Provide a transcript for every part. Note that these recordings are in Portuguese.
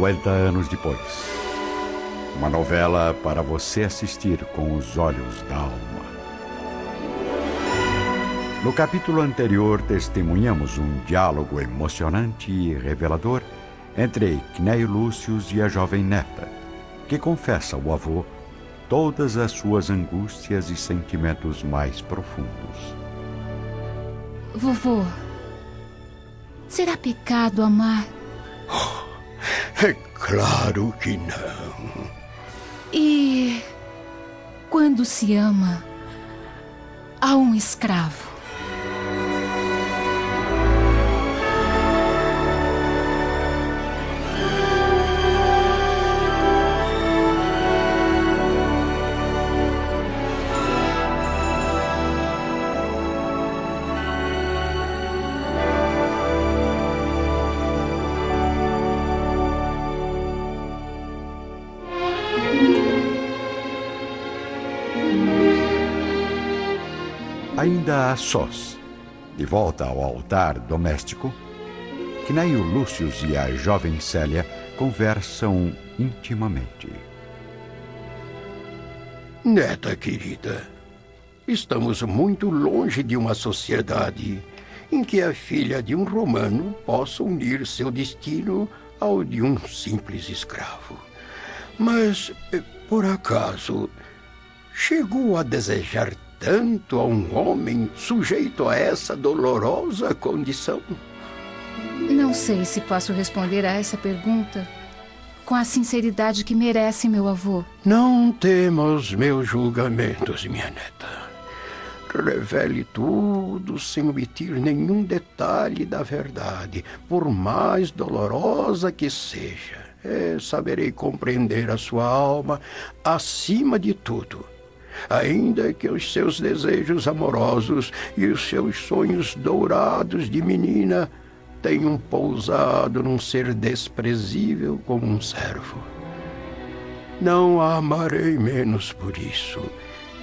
50 anos depois. Uma novela para você assistir com os olhos da alma. No capítulo anterior, testemunhamos um diálogo emocionante e revelador entre Cneio Lúcius e a jovem neta, que confessa ao avô todas as suas angústias e sentimentos mais profundos. Vovô, será pecado amar? É claro que não. E quando se ama a um escravo? Ainda a sós, de volta ao altar doméstico, Cneio Lúcius e a jovem Célia conversam intimamente. Neta querida, estamos muito longe de uma sociedade em que a filha de um romano possa unir seu destino ao de um simples escravo. Mas, eh, por acaso, chegou a desejar tanto a um homem sujeito a essa dolorosa condição? Não sei se posso responder a essa pergunta com a sinceridade que merece meu avô. Não tema os meus julgamentos, minha neta. Revele tudo sem omitir nenhum detalhe da verdade, por mais dolorosa que seja. É, saberei compreender a sua alma acima de tudo ainda que os seus desejos amorosos e os seus sonhos dourados de menina tenham pousado num ser desprezível como um servo. Não a amarei menos por isso.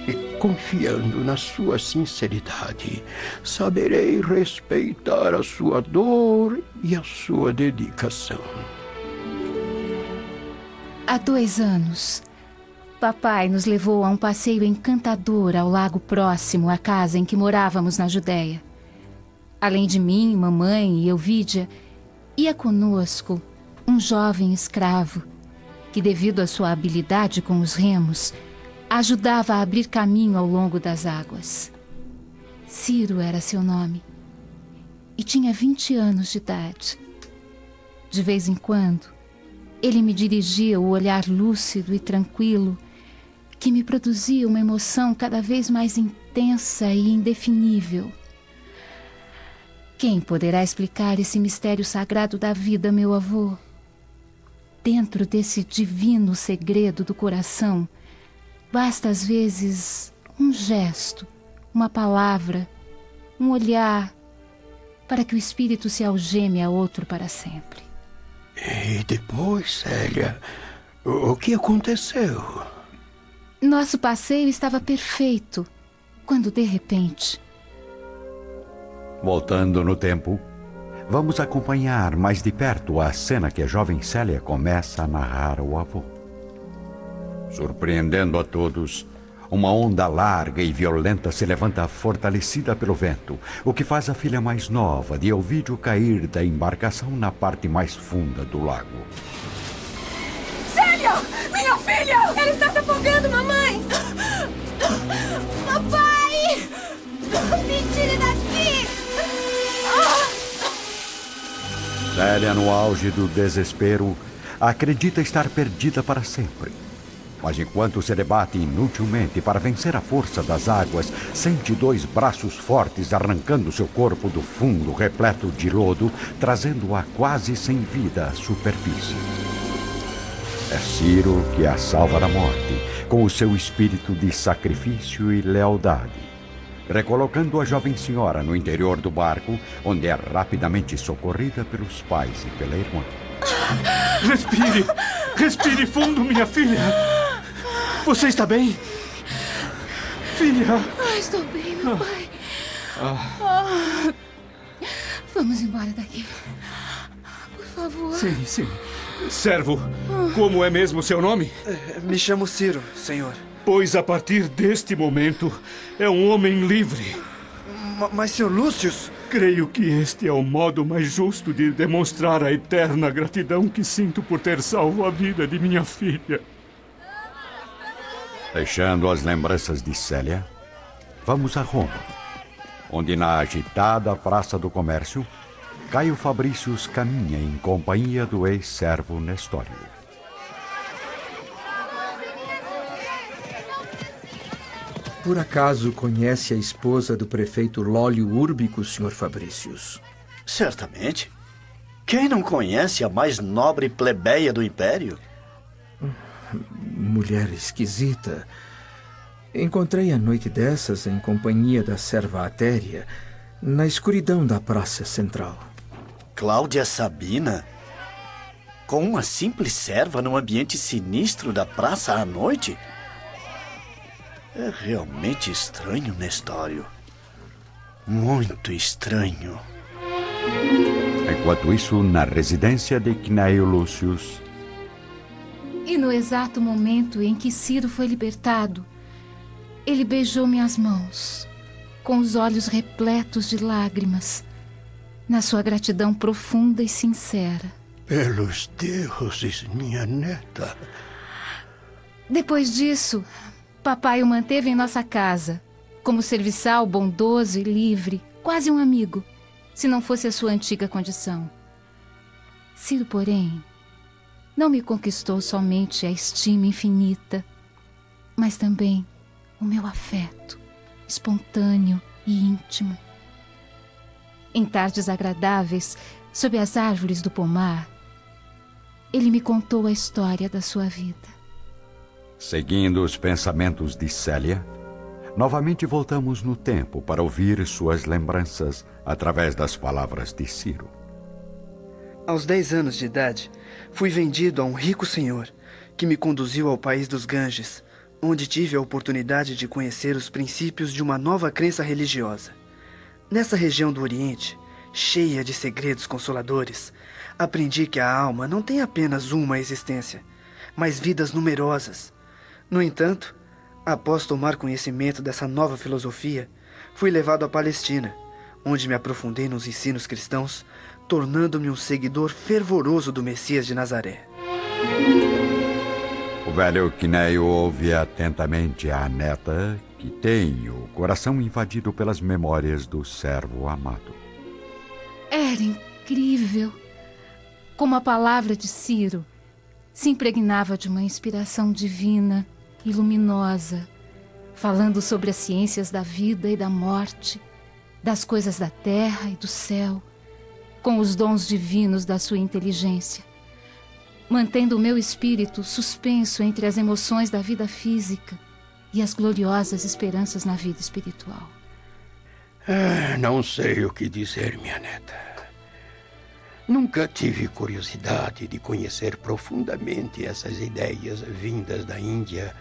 E confiando na sua sinceridade, saberei respeitar a sua dor e a sua dedicação. Há dois anos, Papai nos levou a um passeio encantador ao lago próximo à casa em que morávamos na Judéia. Além de mim, mamãe e Elvídia, ia conosco um jovem escravo que, devido à sua habilidade com os remos, ajudava a abrir caminho ao longo das águas. Ciro era seu nome e tinha 20 anos de idade. De vez em quando, ele me dirigia o olhar lúcido e tranquilo que me produzia uma emoção cada vez mais intensa e indefinível. Quem poderá explicar esse mistério sagrado da vida, meu avô? Dentro desse divino segredo do coração, basta às vezes um gesto, uma palavra, um olhar, para que o espírito se algeme a outro para sempre. E depois, Célia, o que aconteceu? Nosso passeio estava perfeito, quando de repente. Voltando no tempo, vamos acompanhar mais de perto a cena que a jovem Célia começa a narrar ao avô. Surpreendendo a todos, uma onda larga e violenta se levanta fortalecida pelo vento, o que faz a filha mais nova de Elvídio cair da embarcação na parte mais funda do lago. Célia! Minha filha! Ela está se afogando, mamãe! Papai! Me tire daqui! Célia, no auge do desespero, acredita estar perdida para sempre. Mas enquanto se debate inutilmente para vencer a força das águas, sente dois braços fortes arrancando seu corpo do fundo repleto de lodo, trazendo-a quase sem vida à superfície. É Ciro que a salva da morte, com o seu espírito de sacrifício e lealdade. Recolocando a jovem senhora no interior do barco, onde é rapidamente socorrida pelos pais e pela irmã. Respire! Respire fundo, minha filha! Você está bem? Filha! Ah, estou bem, meu pai. Ah. Vamos embora daqui. Por favor. Sim, sim. Servo, como é mesmo seu nome? Me chamo Ciro, senhor. Pois a partir deste momento é um homem livre. M mas, senhor Lúcius. Creio que este é o modo mais justo de demonstrar a eterna gratidão que sinto por ter salvo a vida de minha filha. Deixando as lembranças de Célia, vamos a Roma, onde na agitada Praça do Comércio, Caio Fabricius caminha em companhia do ex-servo Nestório. Por acaso conhece a esposa do prefeito Lólio Úrbico, Sr. Fabricius? Certamente. Quem não conhece a mais nobre plebeia do império? Mulher esquisita. Encontrei a noite dessas em companhia da serva Atéria, na escuridão da praça central. Cláudia Sabina? Com uma simples serva num ambiente sinistro da praça à noite? É realmente estranho, Nestório. Muito estranho. Enquanto isso, na residência de Cnaio Lúcius. E no exato momento em que Ciro foi libertado, ele beijou minhas mãos, com os olhos repletos de lágrimas, na sua gratidão profunda e sincera. Pelos deuses, minha neta. Depois disso, papai o manteve em nossa casa, como serviçal bondoso e livre, quase um amigo, se não fosse a sua antiga condição. Ciro, porém, não me conquistou somente a estima infinita, mas também o meu afeto, espontâneo e íntimo. Em tardes agradáveis, sob as árvores do pomar, ele me contou a história da sua vida. Seguindo os pensamentos de Célia, novamente voltamos no tempo para ouvir suas lembranças através das palavras de Ciro. Aos 10 anos de idade, fui vendido a um rico senhor que me conduziu ao país dos Ganges, onde tive a oportunidade de conhecer os princípios de uma nova crença religiosa. Nessa região do Oriente, cheia de segredos consoladores, aprendi que a alma não tem apenas uma existência, mas vidas numerosas. No entanto, após tomar conhecimento dessa nova filosofia, fui levado à Palestina, onde me aprofundei nos ensinos cristãos, tornando-me um seguidor fervoroso do Messias de Nazaré. O velho Quineio ouve atentamente a neta, que tem o coração invadido pelas memórias do servo amado. Era incrível como a palavra de Ciro se impregnava de uma inspiração divina e luminosa, falando sobre as ciências da vida e da morte, das coisas da terra e do céu, com os dons divinos da sua inteligência, mantendo o meu espírito suspenso entre as emoções da vida física e as gloriosas esperanças na vida espiritual. Ah, não sei o que dizer, minha neta. Nunca tive curiosidade de conhecer profundamente essas ideias vindas da Índia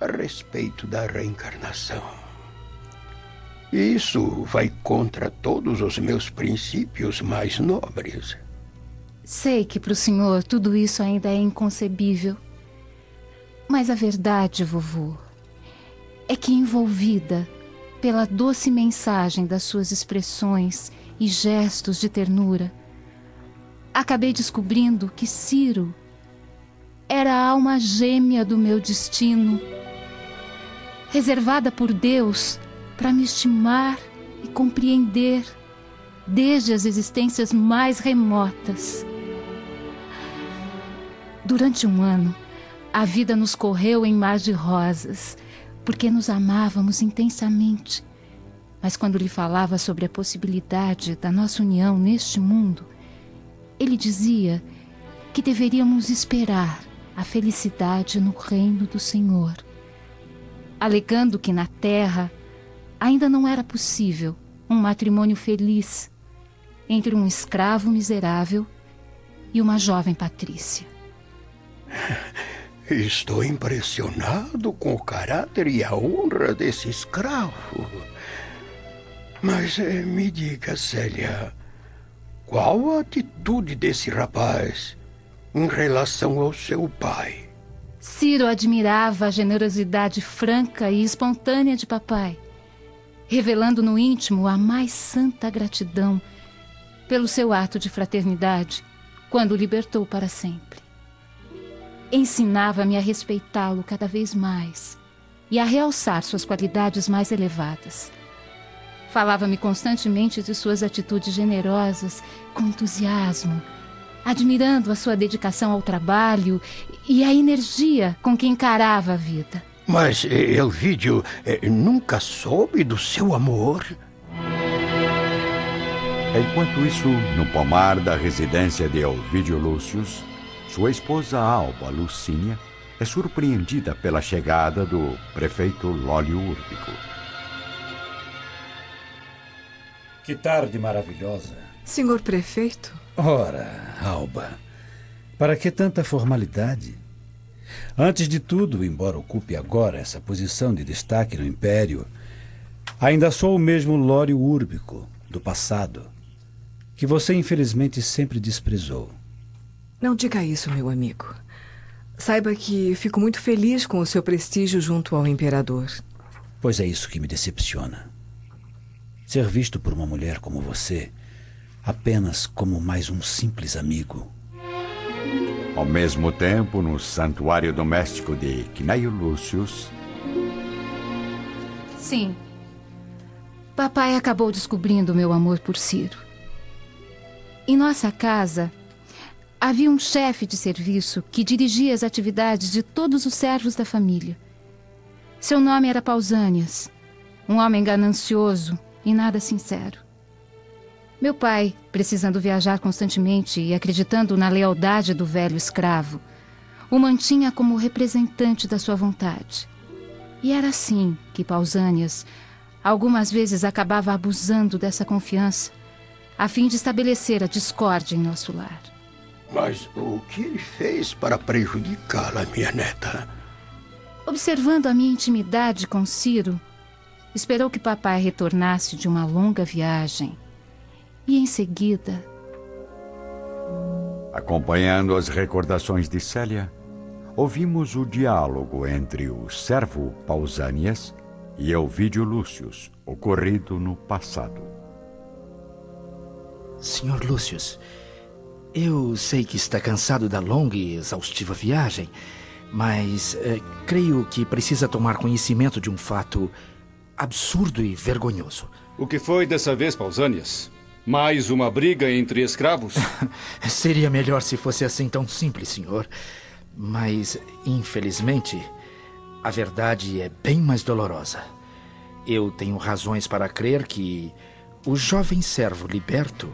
a respeito da reencarnação. Isso vai contra todos os meus princípios mais nobres. Sei que para o senhor tudo isso ainda é inconcebível. Mas a verdade, vovô, é que envolvida pela doce mensagem das suas expressões e gestos de ternura, acabei descobrindo que Ciro era a alma gêmea do meu destino, reservada por Deus para me estimar e compreender desde as existências mais remotas. Durante um ano, a vida nos correu em mar de rosas, porque nos amávamos intensamente. Mas quando lhe falava sobre a possibilidade da nossa união neste mundo, ele dizia que deveríamos esperar a felicidade no reino do Senhor, alegando que na terra ainda não era possível um matrimônio feliz entre um escravo miserável e uma jovem patrícia. Estou impressionado com o caráter e a honra desse escravo. Mas eh, me diga, Célia, Qual a atitude desse rapaz em relação ao seu pai? Ciro admirava a generosidade franca e espontânea de papai, revelando no íntimo a mais santa gratidão pelo seu ato de fraternidade quando o libertou para sempre. Ensinava-me a respeitá-lo cada vez mais e a realçar suas qualidades mais elevadas. Falava-me constantemente de suas atitudes generosas, com entusiasmo, admirando a sua dedicação ao trabalho e a energia com que encarava a vida. Mas eh, Elvídio eh, nunca soube do seu amor? Enquanto isso, no pomar da residência de Elvídio Lúcius, sua esposa Alba Lucínia é surpreendida pela chegada do prefeito Lólio Úrbico. Que tarde maravilhosa. Senhor prefeito? Ora, Alba, para que tanta formalidade? Antes de tudo, embora ocupe agora essa posição de destaque no Império, ainda sou o mesmo Lório Úrbico do passado, que você infelizmente sempre desprezou. Não diga isso, meu amigo. Saiba que fico muito feliz com o seu prestígio junto ao imperador. Pois é isso que me decepciona. Ser visto por uma mulher como você apenas como mais um simples amigo. Ao mesmo tempo, no santuário doméstico de Cneio Lúcius. Sim. Papai acabou descobrindo meu amor por Ciro. Em nossa casa, havia um chefe de serviço que dirigia as atividades de todos os servos da família. Seu nome era Pausânias, um homem ganancioso e nada sincero. Meu pai, precisando viajar constantemente e acreditando na lealdade do velho escravo, o mantinha como representante da sua vontade. E era assim que Pausânias algumas vezes acabava abusando dessa confiança, a fim de estabelecer a discórdia em nosso lar. Mas o que ele fez para prejudicá-la, minha neta? Observando a minha intimidade com Ciro, esperou que papai retornasse de uma longa viagem e em seguida. Acompanhando as recordações de Célia, ouvimos o diálogo entre o servo Pausanias e Elvídio Lúcius, ocorrido no passado. Senhor Lúcius, eu sei que está cansado da longa e exaustiva viagem, mas é, creio que precisa tomar conhecimento de um fato absurdo e vergonhoso. O que foi dessa vez, Pausanias? Mais uma briga entre escravos? Seria melhor se fosse assim tão simples, senhor. Mas, infelizmente, a verdade é bem mais dolorosa. Eu tenho razões para crer que o jovem servo liberto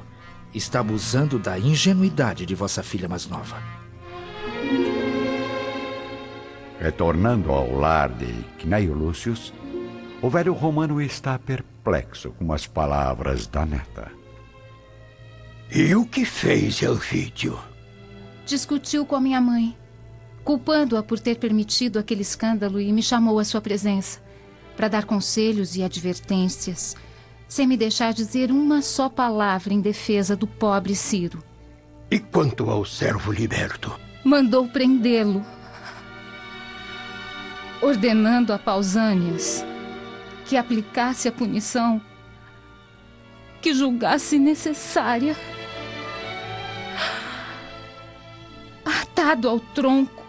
está abusando da ingenuidade de vossa filha mais nova. Retornando ao lar de Cneio Lúcius, o velho romano está perplexo com as palavras da neta. E o que fez Elvídio? Discutiu com a minha mãe, culpando-a por ter permitido aquele escândalo e me chamou à sua presença para dar conselhos e advertências, sem me deixar dizer uma só palavra em defesa do pobre Ciro. E quanto ao servo liberto? Mandou prendê-lo, ordenando a Pausânias que aplicasse a punição que julgasse necessária. Atado ao tronco,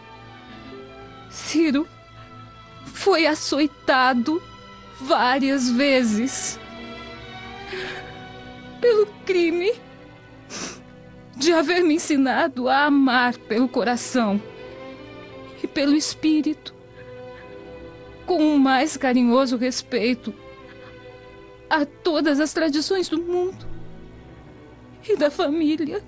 Ciro foi açoitado várias vezes pelo crime de haver me ensinado a amar pelo coração e pelo espírito, com o mais carinhoso respeito a todas as tradições do mundo e da família.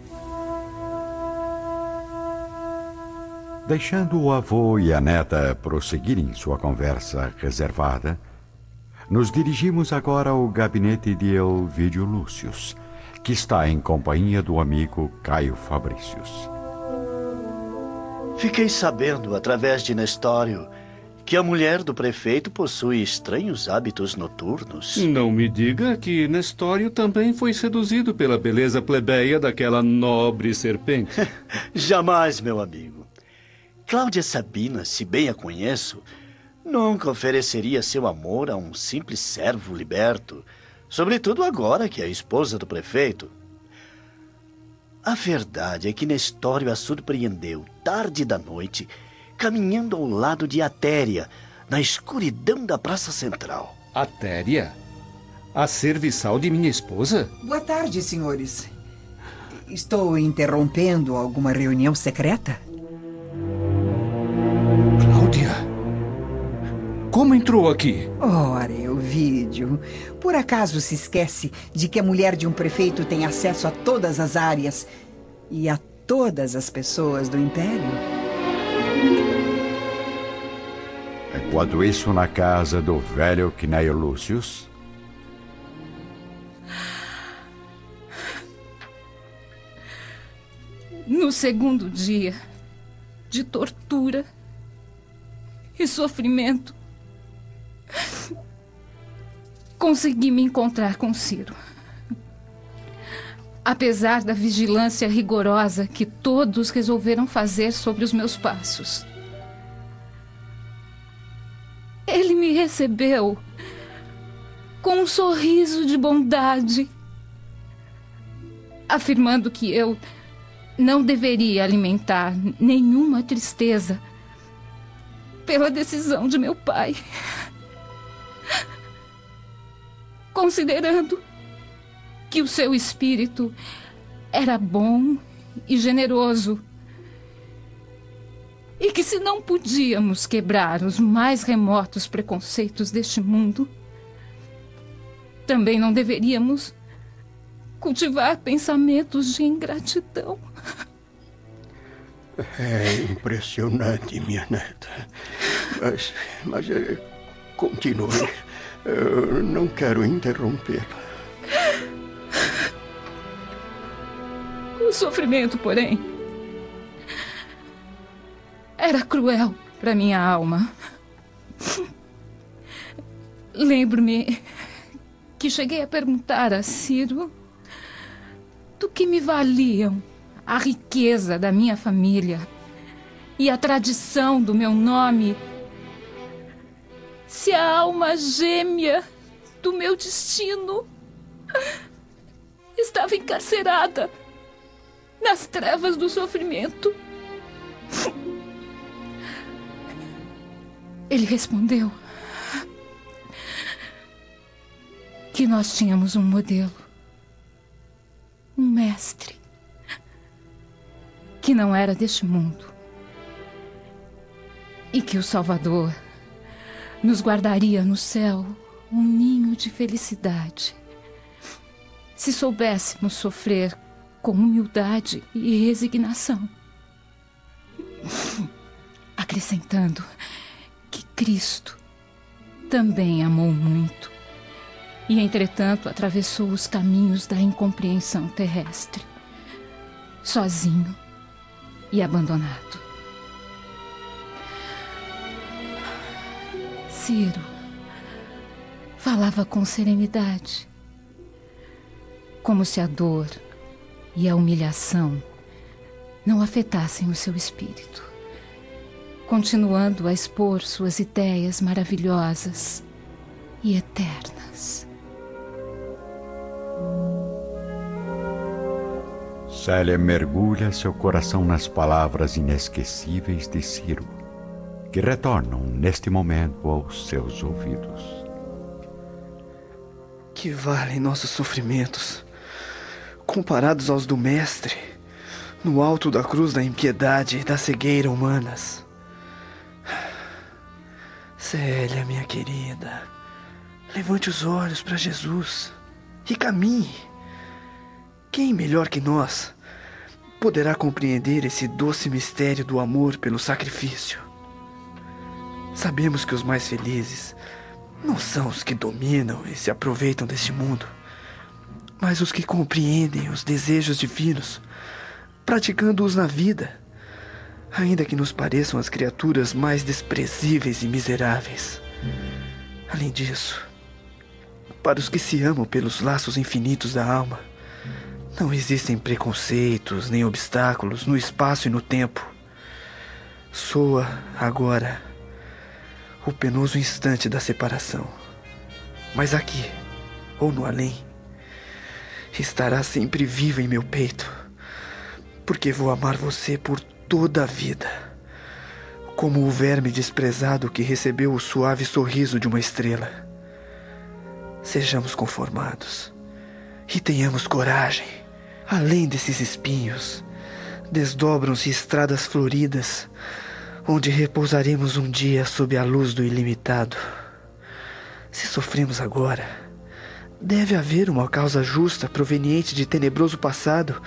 Deixando o avô e a neta prosseguirem sua conversa reservada, nos dirigimos agora ao gabinete de Elvídio Lúcius, que está em companhia do amigo Caio Fabricius. Fiquei sabendo, através de Nestório, que a mulher do prefeito possui estranhos hábitos noturnos. Não me diga que Nestório também foi seduzido pela beleza plebeia daquela nobre serpente. Jamais, meu amigo. Cláudia Sabina, se bem a conheço, nunca ofereceria seu amor a um simples servo liberto, sobretudo agora que é esposa do prefeito. A verdade é que Nestório a surpreendeu tarde da noite caminhando ao lado de Atéria, na escuridão da Praça Central. Atéria? A serviçal de minha esposa? Boa tarde, senhores. Estou interrompendo alguma reunião secreta? Entrou aqui? Ora, vídeo. Por acaso se esquece de que a mulher de um prefeito tem acesso a todas as áreas e a todas as pessoas do Império? Enquanto isso, na casa do velho Cneio Lúcius. No segundo dia de tortura e sofrimento, consegui me encontrar com Ciro. Apesar da vigilância rigorosa que todos resolveram fazer sobre os meus passos. Ele me recebeu com um sorriso de bondade, afirmando que eu não deveria alimentar nenhuma tristeza pela decisão de meu pai. Considerando que o seu espírito era bom e generoso e que se não podíamos quebrar os mais remotos preconceitos deste mundo, também não deveríamos cultivar pensamentos de ingratidão. É impressionante, minha neta. Mas, mas eh, continue. Eu não quero interrompê-la. O sofrimento, porém, era cruel para minha alma. Lembro-me que cheguei a perguntar a Ciro do que me valiam a riqueza da minha família e a tradição do meu nome se a alma gêmea do meu destino estava encarcerada nas trevas do sofrimento. Ele respondeu que nós tínhamos um modelo, um mestre, que não era deste mundo e que o Salvador nos guardaria no céu um ninho de felicidade se soubéssemos sofrer com humildade e resignação. Acrescentando que Cristo também amou muito e, entretanto, atravessou os caminhos da incompreensão terrestre, sozinho e abandonado. Ciro. Falava com serenidade, como se a dor e a humilhação não afetassem o seu espírito. Continuando a expor suas ideias maravilhosas e eternas. Célia mergulha seu coração nas palavras inesquecíveis de Ciro, que retornam neste momento aos seus ouvidos. Que valem nossos sofrimentos, comparados aos do Mestre, no alto da cruz da impiedade e da cegueira humanas. Célia, minha querida, levante os olhos para Jesus e caminhe. Quem melhor que nós poderá compreender esse doce mistério do amor pelo sacrifício? Sabemos que os mais felizes não são os que dominam e se aproveitam deste mundo, mas os que compreendem os desejos divinos, praticando-os na vida, ainda que nos pareçam as criaturas mais desprezíveis e miseráveis. Além disso, para os que se amam pelos laços infinitos da alma, não existem preconceitos nem obstáculos no espaço e no tempo. Soa agora o penoso instante da separação. Mas aqui, ou no além, estará sempre viva em meu peito, porque vou amar você por toda a vida, como o verme desprezado que recebeu o suave sorriso de uma estrela. Sejamos conformados e tenhamos coragem. Além desses espinhos, desdobram-se estradas floridas, onde repousaremos um dia sob a luz do ilimitado. Se sofremos agora, deve haver uma causa justa proveniente de tenebroso passado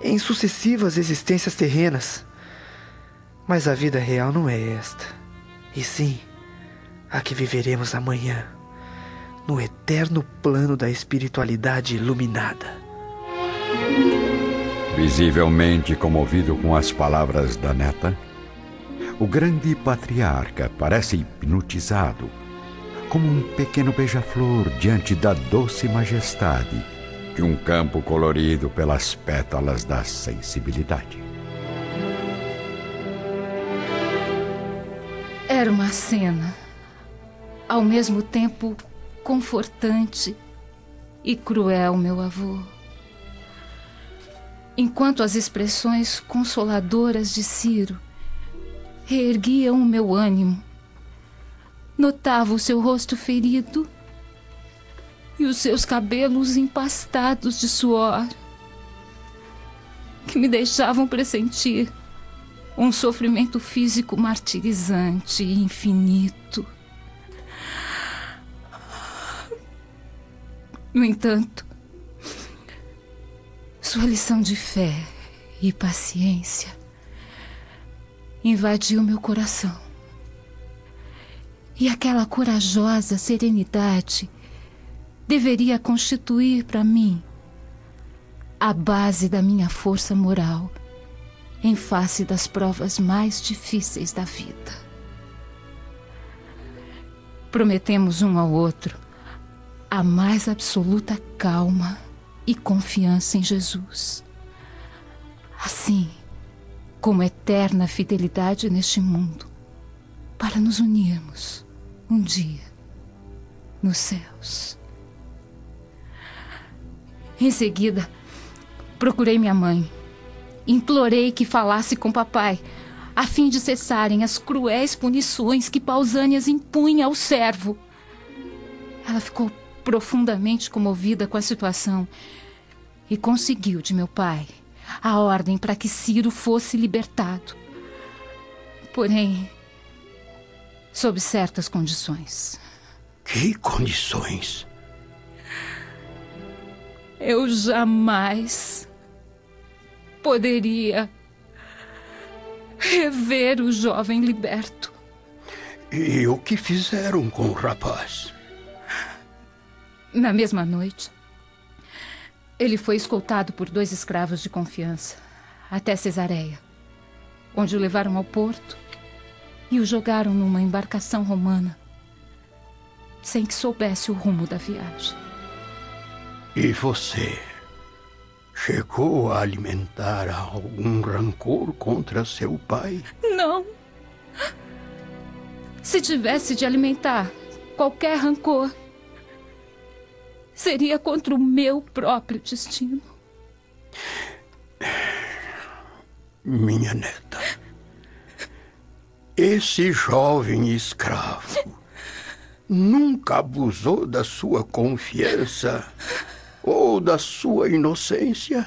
em sucessivas existências terrenas. Mas a vida real não é esta, e sim a que viveremos amanhã no eterno plano da espiritualidade iluminada. Visivelmente comovido com as palavras da neta, o grande patriarca parece hipnotizado, como um pequeno beija-flor diante da doce majestade de um campo colorido pelas pétalas da sensibilidade. Era uma cena, ao mesmo tempo confortante e cruel, meu avô. Enquanto as expressões consoladoras de Ciro reerguiam o meu ânimo, notava o seu rosto ferido e os seus cabelos empastados de suor, que me deixavam pressentir um sofrimento físico martirizante e infinito. No entanto, sua lição de fé e paciência invadiu meu coração. E aquela corajosa serenidade deveria constituir para mim a base da minha força moral em face das provas mais difíceis da vida. Prometemos um ao outro a mais absoluta calma e confiança em Jesus. Assim como eterna fidelidade neste mundo, para nos unirmos um dia nos céus. Em seguida, procurei minha mãe. Implorei que falasse com papai, a fim de cessarem as cruéis punições que Pausânias impunha ao servo. Ela ficou profundamente comovida com a situação e conseguiu de meu pai a ordem para que Ciro fosse libertado. Porém, sob certas condições. Que condições? Eu jamais poderia rever o jovem liberto. E o que fizeram com o rapaz? Na mesma noite, ele foi escoltado por dois escravos de confiança até Cesareia, onde o levaram ao porto e o jogaram numa embarcação romana, sem que soubesse o rumo da viagem. E você chegou a alimentar algum rancor contra seu pai? Não. Se tivesse de alimentar qualquer rancor, seria contra o meu próprio destino. Minha neta, esse jovem escravo nunca abusou da sua confiança ou da sua inocência?